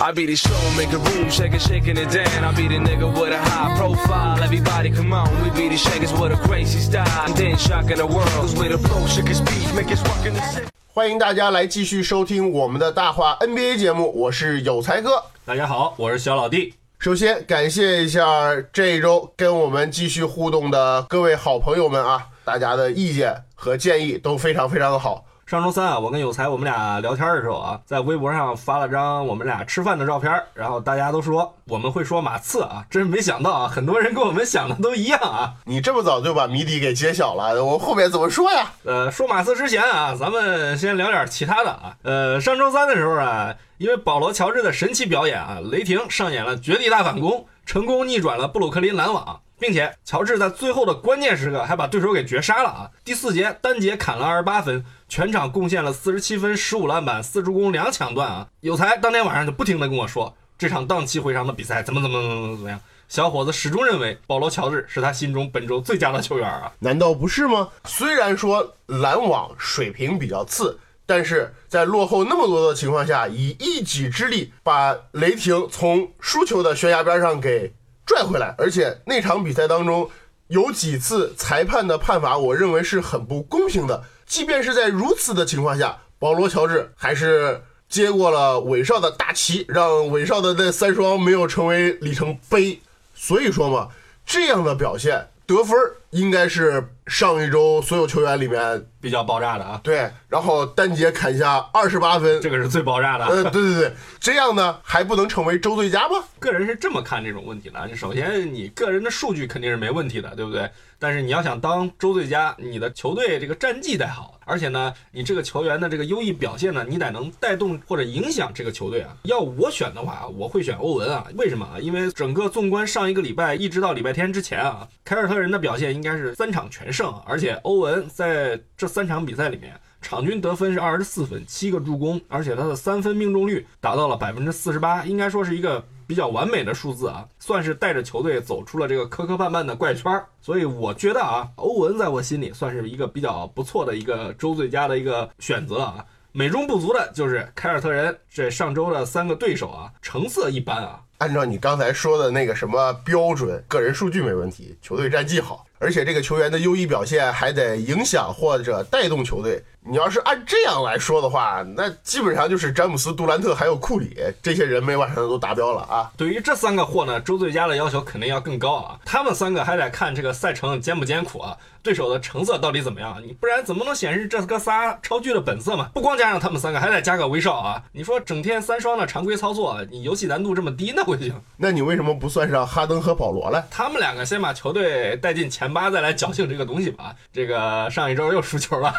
I be the show, make a room, shaking, shaking it down. I be the nigga with a high profile. Everybody come on, we be the shakers with a crazy style. And then shocking the world, cause we the flow, shaking speed, make his walking the city. 欢迎大家来继续收听我们的大话 NBA 节目，我是有才哥。大家好，我是小老弟。首先感谢一下这一周跟我们继续互动的各位好朋友们啊，大家的意见和建议都非常非常的好。上周三啊，我跟有才我们俩聊天的时候啊，在微博上发了张我们俩吃饭的照片，然后大家都说我们会说马刺啊，真没想到啊，很多人跟我们想的都一样啊。你这么早就把谜底给揭晓了，我后面怎么说呀？呃，说马刺之前啊，咱们先聊点其他的啊。呃，上周三的时候啊，因为保罗·乔治的神奇表演啊，雷霆上演了绝地大反攻，成功逆转了布鲁克林篮网，并且乔治在最后的关键时刻还把对手给绝杀了啊！第四节单节砍了二十八分，全场贡献了四十七分、十五篮板、四助攻、两抢断啊！有才当天晚上就不停的跟我说，这场荡气回肠的比赛怎么怎么怎么怎么样。小伙子始终认为保罗·乔治是他心中本周最佳的球员啊！难道不是吗？虽然说篮网水平比较次，但是在落后那么多的情况下，以一己之力把雷霆从输球的悬崖边上给拽回来，而且那场比赛当中有几次裁判的判罚，我认为是很不公平的。即便是在如此的情况下，保罗·乔治还是接过了韦少的大旗，让韦少的那三双没有成为里程碑。所以说嘛，这样的表现得分儿应该是上一周所有球员里面比较爆炸的啊，对，然后单节砍下二十八分，这个是最爆炸的。呃，对对对，这样呢还不能成为周最佳吗？个人是这么看这种问题的。首先，你个人的数据肯定是没问题的，对不对？但是你要想当周最佳，你的球队这个战绩得好，而且呢，你这个球员的这个优异表现呢，你得能带动或者影响这个球队啊。要我选的话，我会选欧文啊。为什么啊？因为整个纵观上一个礼拜一直到礼拜天之前啊，凯尔特人的表现应该是三场全胜，而且欧文在这三场比赛里面。场均得分是二十四分，七个助攻，而且他的三分命中率达到了百分之四十八，应该说是一个比较完美的数字啊，算是带着球队走出了这个磕磕绊绊的怪圈。所以我觉得啊，欧文在我心里算是一个比较不错的一个周最佳的一个选择啊。美中不足的就是凯尔特人这上周的三个对手啊，成色一般啊。按照你刚才说的那个什么标准，个人数据没问题，球队战绩好，而且这个球员的优异表现还得影响或者带动球队。你要是按这样来说的话，那基本上就是詹姆斯、杜兰特还有库里这些人每晚上都达标了啊。对于这三个货呢，周最佳的要求肯定要更高啊。他们三个还得看这个赛程艰不艰苦啊，对手的成色到底怎么样？你不然怎么能显示这哥仨超巨的本色嘛？不光加上他们三个，还得加个威少啊。你说整天三双的常规操作，你游戏难度这么低，那不行。那你为什么不算上哈登和保罗嘞？他们两个先把球队带进前八，再来侥幸这个东西吧。这个上一周又输球了，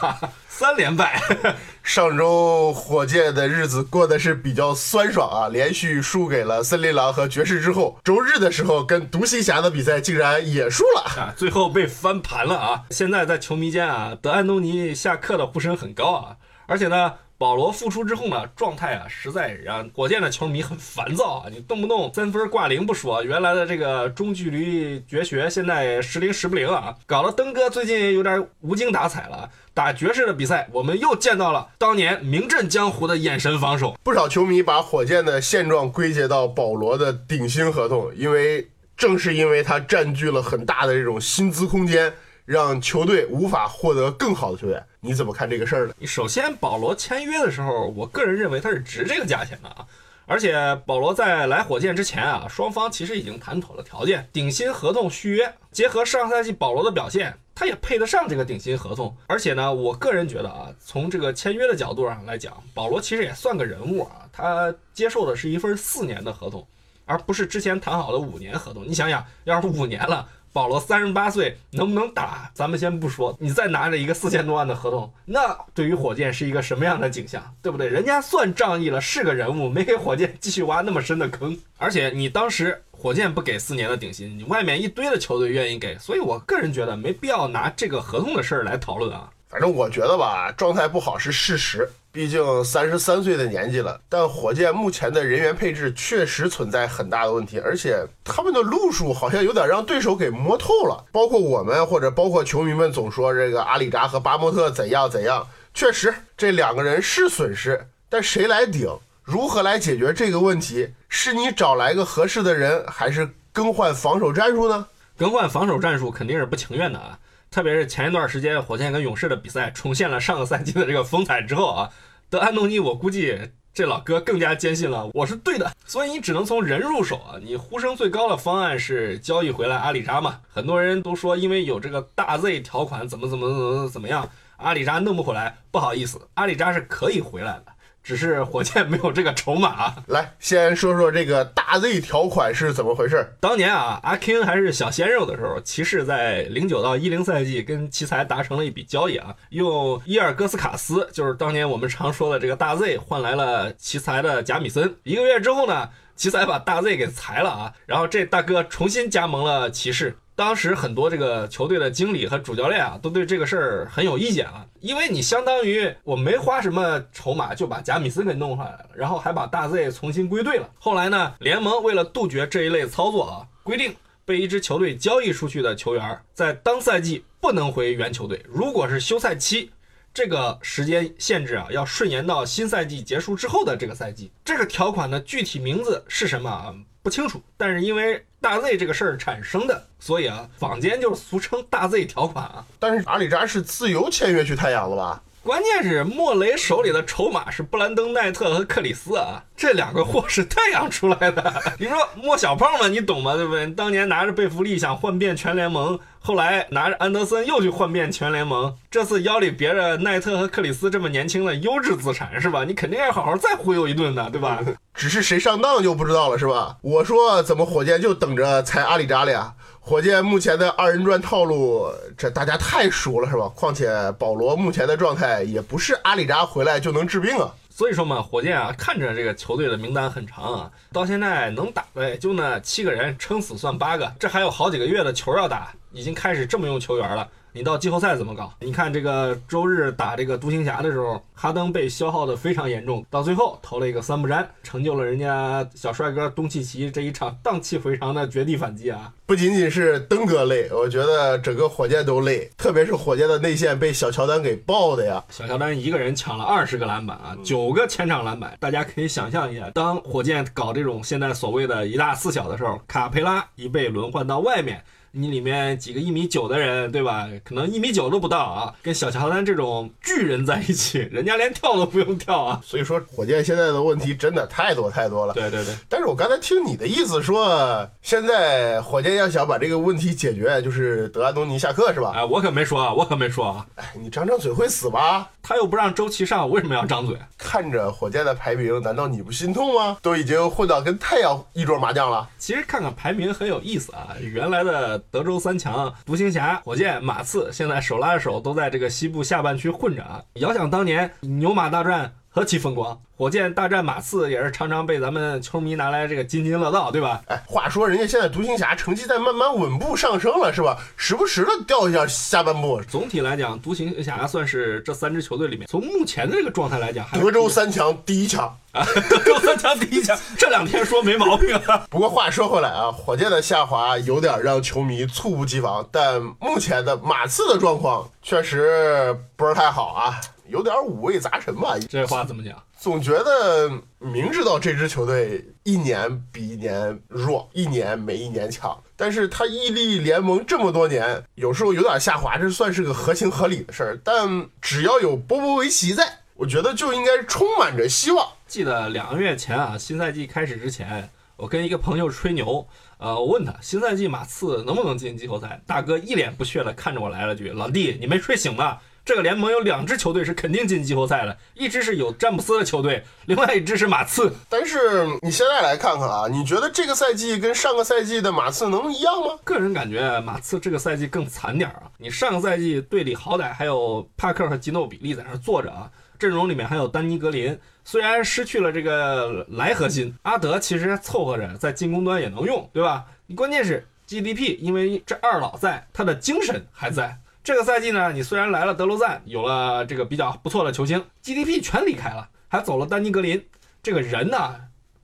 三 连败。上周火箭的日子过得是比较酸爽啊，连续输给了森林狼和爵士之后，周日的时候跟独行侠的比赛竟然也输了啊，最后被翻盘了啊！现在在球迷间啊，德安东尼下课的呼声很高啊，而且呢。保罗复出之后呢，状态啊，实在让火箭的球迷很烦躁啊！你动不动三分挂零不说，原来的这个中距离绝学，现在时灵时不灵啊！搞得登哥最近有点无精打采了。打爵士的比赛，我们又见到了当年名震江湖的眼神防守。不少球迷把火箭的现状归结到保罗的顶薪合同，因为正是因为他占据了很大的这种薪资空间。让球队无法获得更好的球员，你怎么看这个事儿呢？首先，保罗签约的时候，我个人认为他是值这个价钱的啊。而且，保罗在来火箭之前啊，双方其实已经谈妥了条件，顶薪合同续约，结合上赛季保罗的表现，他也配得上这个顶薪合同。而且呢，我个人觉得啊，从这个签约的角度上来讲，保罗其实也算个人物啊，他接受的是一份四年的合同。而不是之前谈好的五年合同。你想想，要是五年了，保罗三十八岁能不能打，咱们先不说，你再拿着一个四千多万的合同，那对于火箭是一个什么样的景象，对不对？人家算仗义了，是个人物，没给火箭继续挖那么深的坑。而且你当时火箭不给四年的顶薪，你外面一堆的球队愿意给，所以我个人觉得没必要拿这个合同的事儿来讨论啊。反正我觉得吧，状态不好是事实，毕竟三十三岁的年纪了。但火箭目前的人员配置确实存在很大的问题，而且他们的路数好像有点让对手给摸透了。包括我们或者包括球迷们总说这个阿里扎和巴莫特怎样怎样，确实这两个人是损失，但谁来顶？如何来解决这个问题？是你找来个合适的人，还是更换防守战术呢？更换防守战术肯定是不情愿的啊。特别是前一段时间火箭跟勇士的比赛重现了上个赛季的这个风采之后啊，德安东尼我估计这老哥更加坚信了我是对的，所以你只能从人入手啊。你呼声最高的方案是交易回来阿里扎嘛？很多人都说因为有这个大 Z 条款怎么怎么怎么怎么样，阿里扎弄不回来。不好意思，阿里扎是可以回来的。只是火箭没有这个筹码。来，先说说这个大 Z 条款是怎么回事。当年啊，阿 King 还是小鲜肉的时候，骑士在零九到一零赛季跟奇才达成了一笔交易啊，用伊尔戈斯卡斯，就是当年我们常说的这个大 Z，换来了奇才的贾米森。一个月之后呢，奇才把大 Z 给裁了啊，然后这大哥重新加盟了骑士。当时很多这个球队的经理和主教练啊，都对这个事儿很有意见啊，因为你相当于我没花什么筹码就把贾米斯给弄上来了，然后还把大 Z 重新归队了。后来呢，联盟为了杜绝这一类操作啊，规定被一支球队交易出去的球员，在当赛季不能回原球队。如果是休赛期，这个时间限制啊，要顺延到新赛季结束之后的这个赛季。这个条款的具体名字是什么啊？不清楚。但是因为大 Z 这个事儿产生的，所以啊，坊间就是俗称大 Z 条款啊。但是阿里扎是自由签约去太阳了吧？关键是莫雷手里的筹码是布兰登奈特和克里斯啊，这两个货是太阳出来的。你说莫小胖嘛，你懂吗？对不对？当年拿着贝弗利想换遍全联盟，后来拿着安德森又去换遍全联盟，这次腰里别着奈特和克里斯这么年轻的优质资产是吧？你肯定要好好再忽悠一顿的，对吧？只是谁上当就不知道了是吧？我说怎么火箭就等着裁阿里扎了呀？火箭目前的二人转套路，这大家太熟了，是吧？况且保罗目前的状态也不是阿里扎回来就能治病啊。所以说嘛，火箭啊，看着这个球队的名单很长啊，到现在能打的也就那七个人，撑死算八个，这还有好几个月的球要打，已经开始这么用球员了。你到季后赛怎么搞？你看这个周日打这个独行侠的时候，哈登被消耗的非常严重，到最后投了一个三不沾，成就了人家小帅哥东契奇这一场荡气回肠的绝地反击啊！不仅仅是登哥累，我觉得整个火箭都累，特别是火箭的内线被小乔丹给爆的呀！小乔丹一个人抢了二十个篮板啊，九个前场篮板，大家可以想象一下，当火箭搞这种现在所谓的一大四小的时候，卡佩拉一被轮换到外面。你里面几个一米九的人，对吧？可能一米九都不到啊，跟小乔丹这种巨人在一起，人家连跳都不用跳啊。所以说，火箭现在的问题真的太多太多了。对对对。但是我刚才听你的意思说，现在火箭要想把这个问题解决，就是德安东尼下课是吧？哎，我可没说啊，我可没说啊。哎，你张张嘴会死吧？他又不让周琦上，为什么要张嘴？看着火箭的排名，难道你不心痛吗？都已经混到跟太阳一桌麻将了。其实看看排名很有意思啊，原来的。德州三强，独行侠、火箭、马刺，现在手拉着手都在这个西部下半区混着啊！遥想当年，牛马大战何其风光，火箭大战马刺也是常常被咱们球迷拿来这个津津乐道，对吧？哎，话说人家现在独行侠成绩在慢慢稳步上升了，是吧？时不时的掉一下下半部。总体来讲，独行侠算是这三支球队里面，从目前的这个状态来讲，德州三强第一强。啊，德州三强第一强，这两天说没毛病啊。不过话说回来啊，火箭的下滑有点让球迷猝不及防，但目前的马刺的状况确实不是太好啊，有点五味杂陈吧。这话怎么讲？总觉得明知道这支球队一年比一年弱，一年没一年强，但是他屹立联盟这么多年，有时候有点下滑，这算是个合情合理的事儿。但只要有波波维奇在。我觉得就应该充满着希望。记得两个月前啊，新赛季开始之前，我跟一个朋友吹牛，呃，我问他新赛季马刺能不能进季后赛，大哥一脸不屑的看着我来了句：“老弟，你没睡醒吧？”这个联盟有两支球队是肯定进季后赛的，一支是有詹姆斯的球队，另外一支是马刺。但是你现在来看看啊，你觉得这个赛季跟上个赛季的马刺能一样吗？个人感觉马刺这个赛季更惨点儿啊！你上个赛季队里好歹还有帕克和吉诺比利在那儿坐着啊，阵容里面还有丹尼格林，虽然失去了这个莱核心，阿德其实凑合着在进攻端也能用，对吧？你关键是 GDP，因为这二老在，他的精神还在。这个赛季呢，你虽然来了德罗赞，有了这个比较不错的球星，GDP 全离开了，还走了丹尼格林，这个人呢，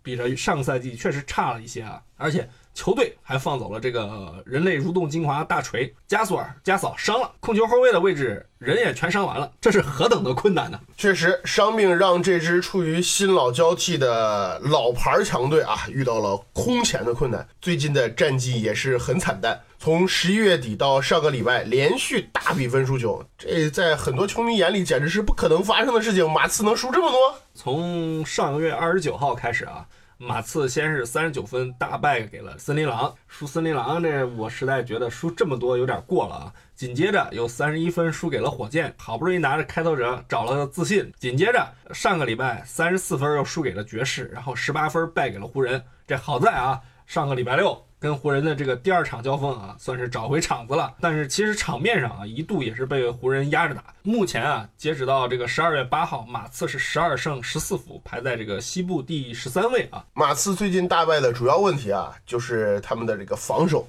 比着上赛季确实差了一些啊，而且。球队还放走了这个人类蠕动精华大锤加索尔加嫂伤了，控球后卫的位置人也全伤完了，这是何等的困难呢？确实，伤病让这支处于新老交替的老牌强队啊遇到了空前的困难，最近的战绩也是很惨淡。从十一月底到上个礼拜，连续大比分输球，这在很多球迷眼里简直是不可能发生的事情。马刺能输这么多？从上个月二十九号开始啊。马刺先是三十九分大败给了森林狼，输森林狼这我实在觉得输这么多有点过了啊。紧接着又三十一分输给了火箭，好不容易拿着开拓者找了自信。紧接着上个礼拜三十四分又输给了爵士，然后十八分败给了湖人。这好在啊，上个礼拜六。跟湖人的这个第二场交锋啊，算是找回场子了。但是其实场面上啊，一度也是被湖人压着打。目前啊，截止到这个十二月八号，马刺是十二胜十四负，排在这个西部第十三位啊。马刺最近大败的主要问题啊，就是他们的这个防守。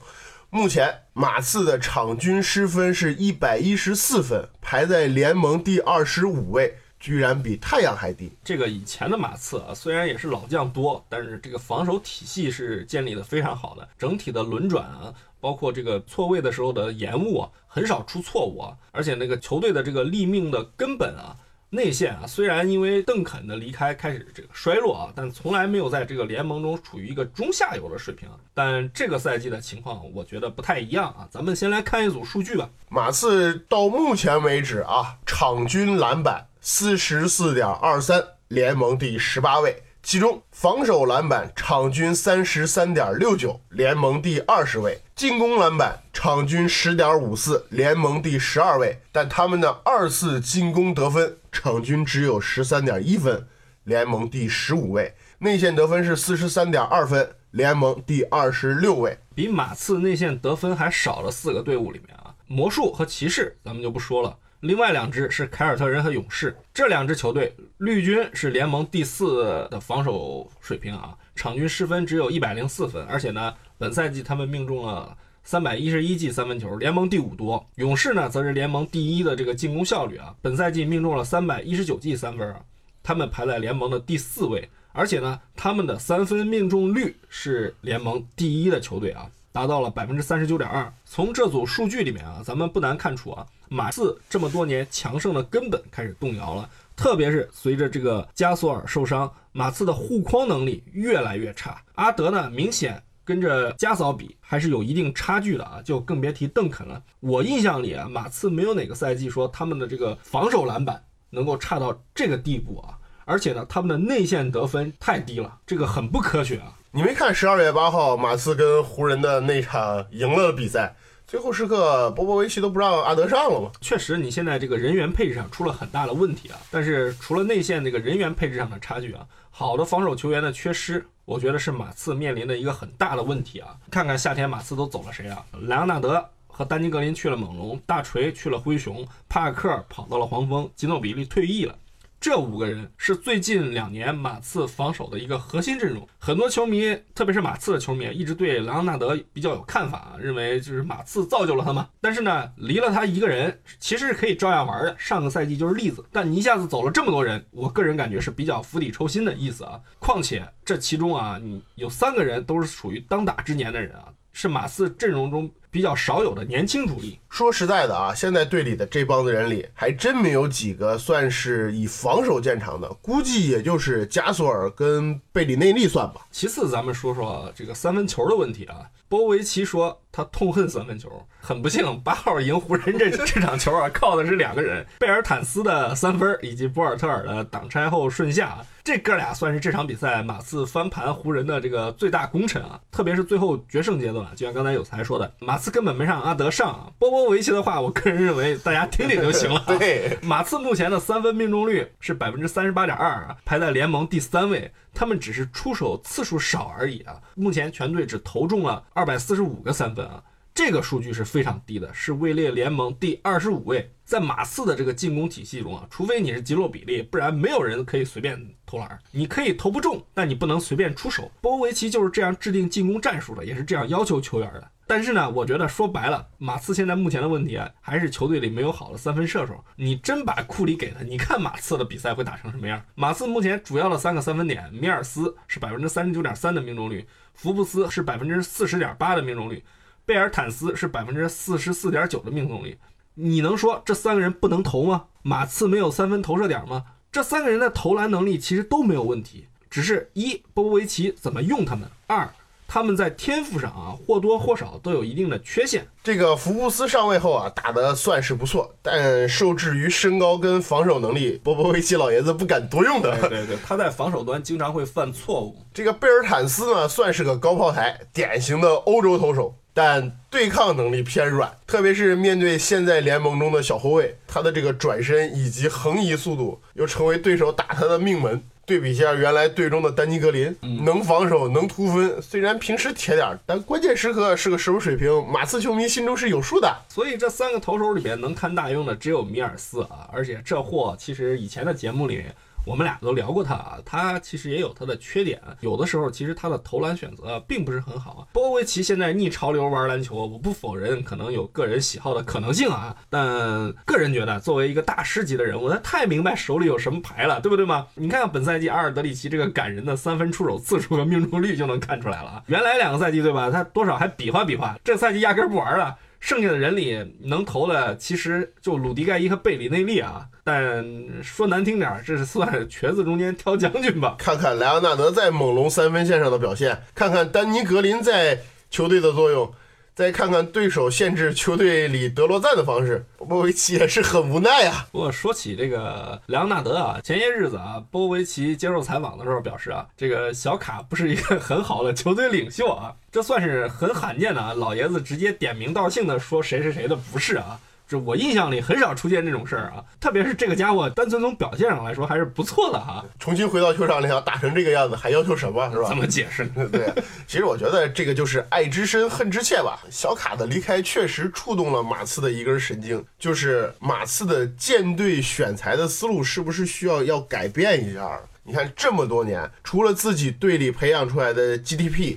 目前马刺的场均失分是一百一十四分，排在联盟第二十五位。居然比太阳还低。这个以前的马刺啊，虽然也是老将多，但是这个防守体系是建立的非常好的，整体的轮转啊，包括这个错位的时候的延误啊，很少出错误啊。而且那个球队的这个立命的根本啊，内线啊，虽然因为邓肯的离开开始这个衰落啊，但从来没有在这个联盟中处于一个中下游的水平。但这个赛季的情况，我觉得不太一样啊。咱们先来看一组数据吧。马刺到目前为止啊，场均篮板。四十四点二三，联盟第十八位。其中防守篮板场均三十三点六九，联盟第二十位；进攻篮板场均十点五四，联盟第十二位。但他们的二次进攻得分场均只有十三点一分，联盟第十五位。内线得分是四十三点二分，联盟第二十六位。比马刺内线得分还少了四个队伍里面啊，魔术和骑士咱们就不说了。另外两支是凯尔特人和勇士，这两支球队，绿军是联盟第四的防守水平啊，场均失分只有一百零四分，而且呢，本赛季他们命中了三百一十一记三分球，联盟第五多。勇士呢，则是联盟第一的这个进攻效率啊，本赛季命中了三百一十九记三分啊，他们排在联盟的第四位，而且呢，他们的三分命中率是联盟第一的球队啊。达到了百分之三十九点二。从这组数据里面啊，咱们不难看出啊，马刺这么多年强盛的根本开始动摇了。特别是随着这个加索尔受伤，马刺的护框能力越来越差。阿德呢，明显跟着加嫂比还是有一定差距的啊，就更别提邓肯了。我印象里啊，马刺没有哪个赛季说他们的这个防守篮板能够差到这个地步啊，而且呢，他们的内线得分太低了，这个很不科学啊。你没看十二月八号马刺跟湖人的那场赢了比赛，最后时刻波波维奇都不让阿德上了吗？确实，你现在这个人员配置上出了很大的问题啊。但是除了内线这个人员配置上的差距啊，好的防守球员的缺失，我觉得是马刺面临的一个很大的问题啊。看看夏天马刺都走了谁啊？莱昂纳德和丹尼格林去了猛龙，大锤去了灰熊，帕克跑到了黄蜂，吉诺比利退役了。这五个人是最近两年马刺防守的一个核心阵容。很多球迷，特别是马刺的球迷，一直对莱昂纳德比较有看法，认为就是马刺造就了他嘛。但是呢，离了他一个人，其实是可以照样玩的。上个赛季就是例子。但你一下子走了这么多人，我个人感觉是比较釜底抽薪的意思啊。况且这其中啊，你有三个人都是属于当打之年的人啊，是马刺阵容中。比较少有的年轻主力。说实在的啊，现在队里的这帮子人里，还真没有几个算是以防守见长的，估计也就是加索尔跟贝里内利算吧。其次，咱们说说这个三分球的问题啊。波维奇说，他痛恨三分球。很不幸，八号赢湖人这 这场球啊，靠的是两个人：贝尔坦斯的三分以及博尔特尔的挡拆后顺下。这哥俩算是这场比赛马刺翻盘湖人的这个最大功臣啊！特别是最后决胜阶段，就像刚才有才说的，马刺根本没让阿德上。啊。波波维奇的话，我个人认为大家听听就行了。对，马刺目前的三分命中率是百分之三十八点二，排在联盟第三位。他们只是出手次数少而已啊！目前全队只投中了二百四十五个三分啊！这个数据是非常低的，是位列联盟第二十五位。在马刺的这个进攻体系中啊，除非你是吉洛比利，不然没有人可以随便投篮。你可以投不中，但你不能随便出手。波波维奇就是这样制定进攻战术的，也是这样要求球员的。但是呢，我觉得说白了，马刺现在目前的问题啊，还是球队里没有好的三分射手。你真把库里给他，你看马刺的比赛会打成什么样？马刺目前主要的三个三分点，米尔斯是百分之三十九点三的命中率，福布斯是百分之四十点八的命中率。贝尔坦斯是百分之四十四点九的命中率，你能说这三个人不能投吗？马刺没有三分投射点吗？这三个人的投篮能力其实都没有问题，只是一波波维奇怎么用他们，二他们在天赋上啊或多或少都有一定的缺陷。这个福布斯上位后啊打得算是不错，但受制于身高跟防守能力，波波维奇老爷子不敢多用的。对对，他在防守端经常会犯错误。这个贝尔坦斯呢算是个高炮台，典型的欧洲投手。但对抗能力偏软，特别是面对现在联盟中的小后卫，他的这个转身以及横移速度又成为对手打他的命门。对比一下原来队中的丹尼格林，能防守能突分，虽然平时铁点，但关键时刻是个什么水平，马刺球迷心中是有数的。所以这三个投手里面能看大用的只有米尔斯啊，而且这货其实以前的节目里。我们俩都聊过他啊，他其实也有他的缺点，有的时候其实他的投篮选择并不是很好啊。波维奇现在逆潮流玩篮球，我不否认可能有个人喜好的可能性啊，但个人觉得作为一个大师级的人物，他太明白手里有什么牌了，对不对吗？你看本赛季阿尔德里奇这个感人的三分出手次数和命中率就能看出来了啊。原来两个赛季对吧，他多少还比划比划，这赛季压根不玩了。剩下的人里能投的，其实就鲁迪盖伊和贝里内利啊。但说难听点，这是算瘸子中间挑将军吧。看看莱昂纳德在猛龙三分线上的表现，看看丹尼格林在球队的作用。再看看对手限制球队里德罗赞的方式，波维奇也是很无奈啊。不过说起这个莱昂纳德啊，前些日子啊，波维奇接受采访的时候表示啊，这个小卡不是一个很好的球队领袖啊，这算是很罕见的啊，老爷子直接点名道姓的说谁谁谁的不是啊。这我印象里很少出现这种事儿啊，特别是这个家伙，单纯从表现上来说还是不错的哈。重新回到球场里要打成这个样子，还要求什么是吧？怎么解释？对，其实我觉得这个就是爱之深，恨之切吧。小卡的离开确实触动了马刺的一根神经，就是马刺的舰队选材的思路是不是需要要改变一下？你看这么多年，除了自己队里培养出来的 GDP。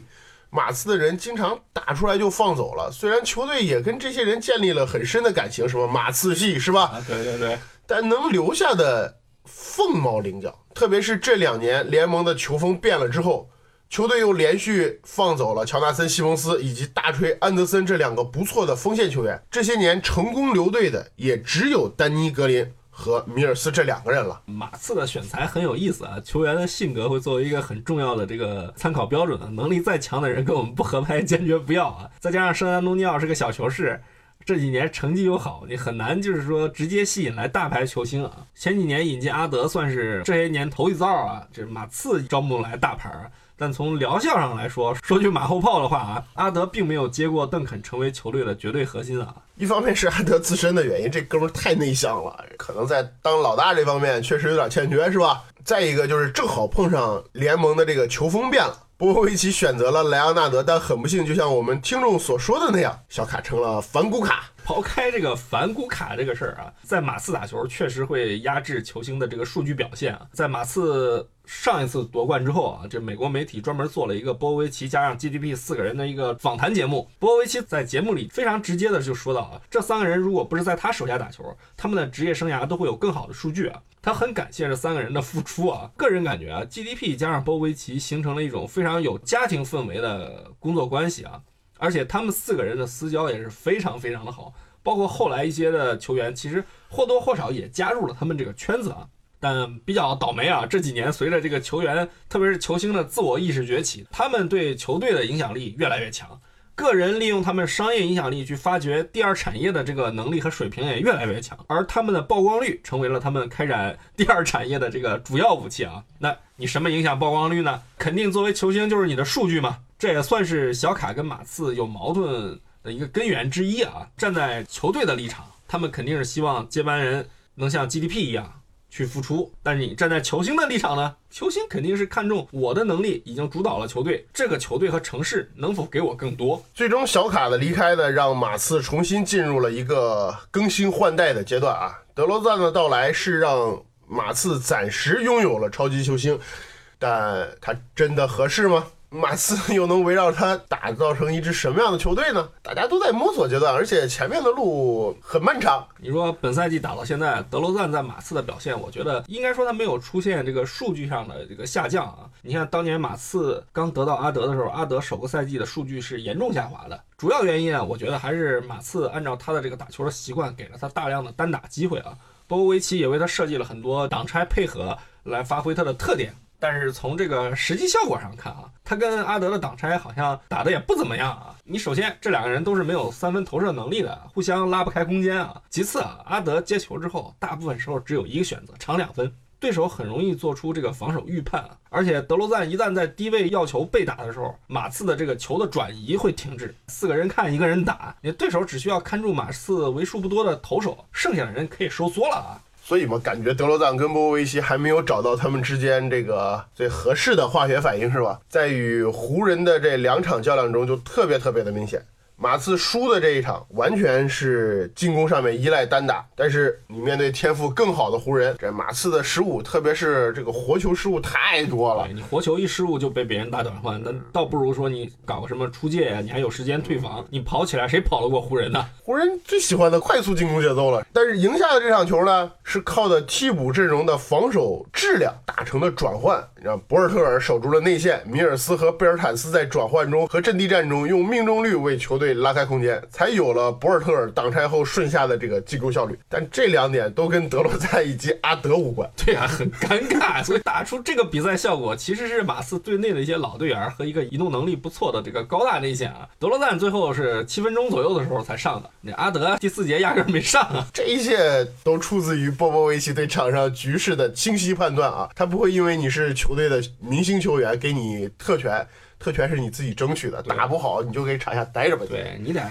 马刺的人经常打出来就放走了，虽然球队也跟这些人建立了很深的感情，什么马刺系是吧？啊，对对对。但能留下的凤毛麟角，特别是这两年联盟的球风变了之后，球队又连续放走了乔纳森·西蒙斯以及大锤·安德森这两个不错的锋线球员，这些年成功留队的也只有丹尼·格林。和米尔斯这两个人了。马刺的选材很有意思啊，球员的性格会作为一个很重要的这个参考标准的。能力再强的人跟我们不合拍，坚决不要啊。再加上圣安东尼奥是个小球市，这几年成绩又好，你很难就是说直接吸引来大牌球星啊。前几年引进阿德算是这些年头一遭啊，这马刺招不来大牌。但从疗效上来说，说句马后炮的话啊，阿德并没有接过邓肯成为球队的绝对核心啊。一方面是阿德自身的原因，这哥们太内向了，可能在当老大这方面确实有点欠缺，是吧？再一个就是正好碰上联盟的这个球风变了，波波维奇选择了莱昂纳德，但很不幸，就像我们听众所说的那样，小卡成了反骨卡。抛开这个反骨卡这个事儿啊，在马刺打球确实会压制球星的这个数据表现啊，在马刺。上一次夺冠之后啊，这美国媒体专门做了一个波维奇加上 GDP 四个人的一个访谈节目。波维奇在节目里非常直接的就说到啊，这三个人如果不是在他手下打球，他们的职业生涯都会有更好的数据啊。他很感谢这三个人的付出啊。个人感觉啊，GDP 加上波维奇形成了一种非常有家庭氛围的工作关系啊，而且他们四个人的私交也是非常非常的好，包括后来一些的球员，其实或多或少也加入了他们这个圈子啊。但比较倒霉啊！这几年随着这个球员，特别是球星的自我意识崛起，他们对球队的影响力越来越强，个人利用他们商业影响力去发掘第二产业的这个能力和水平也越来越强，而他们的曝光率成为了他们开展第二产业的这个主要武器啊。那你什么影响曝光率呢？肯定作为球星就是你的数据嘛。这也算是小卡跟马刺有矛盾的一个根源之一啊。站在球队的立场，他们肯定是希望接班人能像 GDP 一样。去付出，但是你站在球星的立场呢？球星肯定是看重我的能力已经主导了球队，这个球队和城市能否给我更多？最终，小卡的离开呢，让马刺重新进入了一个更新换代的阶段啊。德罗赞的到来是让马刺暂时拥有了超级球星，但他真的合适吗？马刺 又能围绕他打造成一支什么样的球队呢？大家都在摸索阶段，而且前面的路很漫长。你说本赛季打到现在，德罗赞在马刺的表现，我觉得应该说他没有出现这个数据上的这个下降啊。你看当年马刺刚得到阿德的时候，阿德首个赛季的数据是严重下滑的，主要原因啊，我觉得还是马刺按照他的这个打球的习惯，给了他大量的单打机会啊。波波维奇也为他设计了很多挡拆配合来发挥他的特点。但是从这个实际效果上看啊，他跟阿德的挡拆好像打的也不怎么样啊。你首先这两个人都是没有三分投射能力的，互相拉不开空间啊。其次啊，阿德接球之后，大部分时候只有一个选择，长两分，对手很容易做出这个防守预判啊。而且德罗赞一旦在低位要球被打的时候，马刺的这个球的转移会停止，四个人看一个人打，你对手只需要看住马刺为数不多的投手，剩下的人可以收缩了啊。所以嘛，感觉德罗赞跟波波维奇还没有找到他们之间这个最合适的化学反应，是吧？在与湖人的这两场较量中，就特别特别的明显。马刺输的这一场完全是进攻上面依赖单打，但是你面对天赋更好的湖人，这马刺的失误，特别是这个活球失误太多了。你活球一失误就被别人打短换，那倒不如说你搞个什么出界呀，你还有时间退防，你跑起来谁跑得过湖人呢？湖人最喜欢的快速进攻节奏了。但是赢下的这场球呢，是靠的替补阵容的防守质量打成的转换，让博尔特尔守住了内线，米尔斯和贝尔坦斯在转换中和阵地战中用命中率为球队。拉开空间，才有了博尔特尔挡拆后顺下的这个进攻效率。但这两点都跟德罗赞以及阿德无关。对啊，很尴尬。所以打出这个比赛效果，其实是马刺队内的一些老队员和一个移动能力不错的这个高大内线啊。德罗赞最后是七分钟左右的时候才上的，那阿德第四节压根没上啊。这一切都出自于波波维奇对场上局势的清晰判断啊，他不会因为你是球队的明星球员给你特权。特权是你自己争取的，打不好你就给场下待着吧。对你得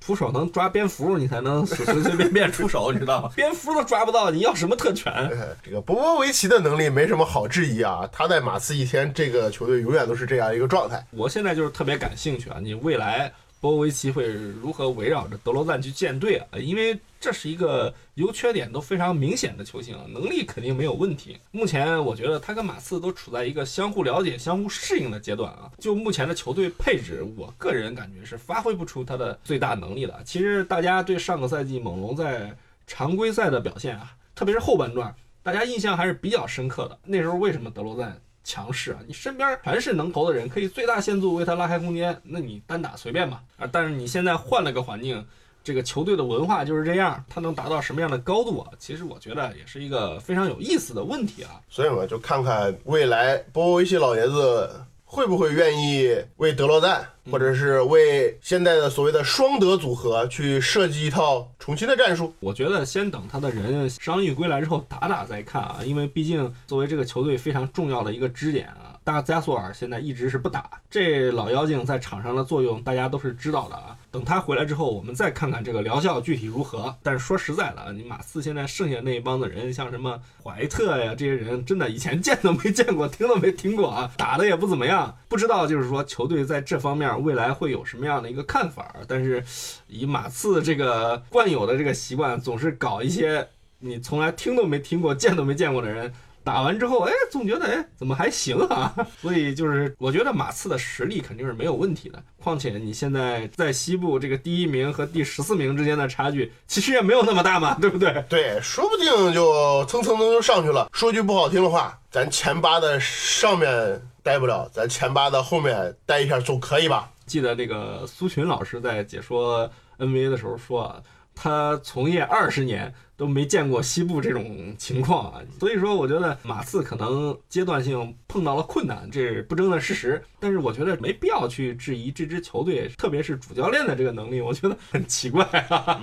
出手能抓蝙蝠，你才能随随便便出手，你知道吗？蝙蝠都抓不到，你要什么特权？这个波波维奇的能力没什么好质疑啊，他在马刺一天，这个球队永远都是这样一个状态。我现在就是特别感兴趣啊，你未来。波维奇会如何围绕着德罗赞去建队啊？因为这是一个优缺点都非常明显的球星，能力肯定没有问题。目前我觉得他跟马刺都处在一个相互了解、相互适应的阶段啊。就目前的球队配置，我个人感觉是发挥不出他的最大能力的。其实大家对上个赛季猛龙在常规赛的表现啊，特别是后半段，大家印象还是比较深刻的。那时候为什么德罗赞？强势啊！你身边全是能投的人，可以最大限度为他拉开空间。那你单打随便吧啊！但是你现在换了个环境，这个球队的文化就是这样，他能达到什么样的高度啊？其实我觉得也是一个非常有意思的问题啊。所以我，就看看未来波波维奇老爷子会不会愿意为德罗赞。或者是为现在的所谓的双德组合去设计一套重新的战术，我觉得先等他的人伤愈归来之后打打再看啊，因为毕竟作为这个球队非常重要的一个支点啊，大加索尔现在一直是不打，这老妖精在场上的作用大家都是知道的啊。等他回来之后，我们再看看这个疗效具体如何。但是说实在的啊，你马刺现在剩下那一帮子人，像什么怀特呀这些人，真的以前见都没见过，听都没听过啊，打的也不怎么样，不知道就是说球队在这方面。未来会有什么样的一个看法？但是以马刺这个惯有的这个习惯，总是搞一些你从来听都没听过、见都没见过的人，打完之后，哎，总觉得哎，怎么还行啊？所以就是我觉得马刺的实力肯定是没有问题的。况且你现在在西部这个第一名和第十四名之间的差距，其实也没有那么大嘛，对不对？对，说不定就蹭蹭蹭就上去了。说句不好听的话，咱前八的上面。待不了，咱前八的后面待一下总可以吧？记得那个苏群老师在解说 NBA 的时候说啊，他从业二十年都没见过西部这种情况啊，所以说我觉得马刺可能阶段性碰到了困难，这是不争的事实。但是我觉得没必要去质疑这支球队，特别是主教练的这个能力，我觉得很奇怪啊。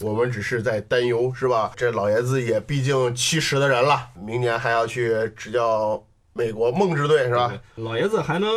我们只是在担忧，是吧？这老爷子也毕竟七十的人了，明年还要去执教美国梦之队，是吧？老爷子还能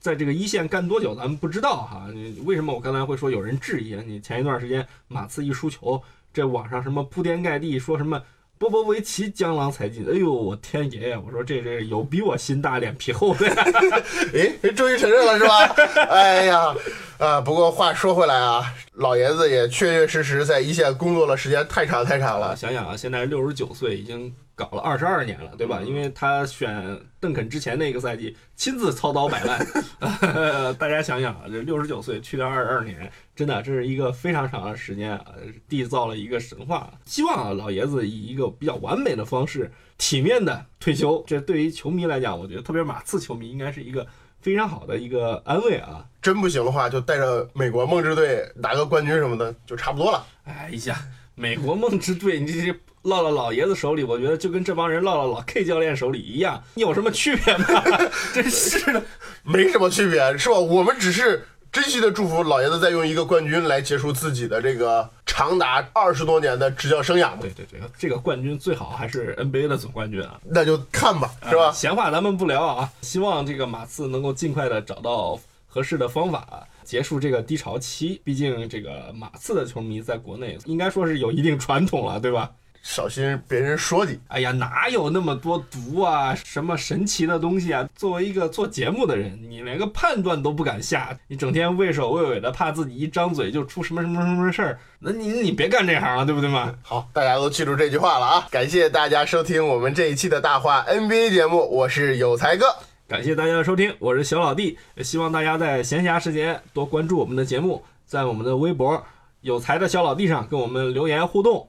在这个一线干多久，咱们不知道哈。你为什么我刚才会说有人质疑？你前一段时间马刺一输球，这网上什么铺天盖地说什么波波维奇江郎才尽，哎呦我天爷爷！我说这这有比我心大脸皮厚的。哎，终于承认了是吧？哎呀，啊，不过话说回来啊，老爷子也确确实实在一线工作的时间太长太长了。想想啊，现在六十九岁，已经搞了二十二年了，对吧？因为他选邓肯之前那个赛季亲自操刀摆烂，大家想想啊，这六十九岁去掉二十二年，真的这是一个非常长的时间啊，缔造了一个神话。希望啊，老爷子以一个比较完美的方式，体面的退休。这对于球迷来讲，我觉得特别马刺球迷应该是一个非常好的一个安慰啊。真不行的话，就带着美国梦之队拿个冠军什么的，就差不多了。哎呀，美国梦之队，你这落了老爷子手里，我觉得就跟这帮人落了老 K 教练手里一样，你有什么区别吗？真是的。没什么区别，是吧？我们只是真心的祝福老爷子再用一个冠军来结束自己的这个长达二十多年的执教生涯嘛。对对对，这个冠军最好还是 NBA 的总冠军啊，那就看吧，是吧？闲话咱们不聊啊，希望这个马刺能够尽快的找到合适的方法。结束这个低潮期，毕竟这个马刺的球迷在国内应该说是有一定传统了，对吧？小心别人说你。哎呀，哪有那么多毒啊，什么神奇的东西啊？作为一个做节目的人，你连个判断都不敢下，你整天畏首畏尾的，怕自己一张嘴就出什么什么什么事儿，那你你别干这行了，对不对嘛？好，大家都记住这句话了啊！感谢大家收听我们这一期的大话 NBA 节目，我是有才哥。感谢大家的收听，我是小老弟，也希望大家在闲暇时间多关注我们的节目，在我们的微博“有才的小老弟”上跟我们留言互动。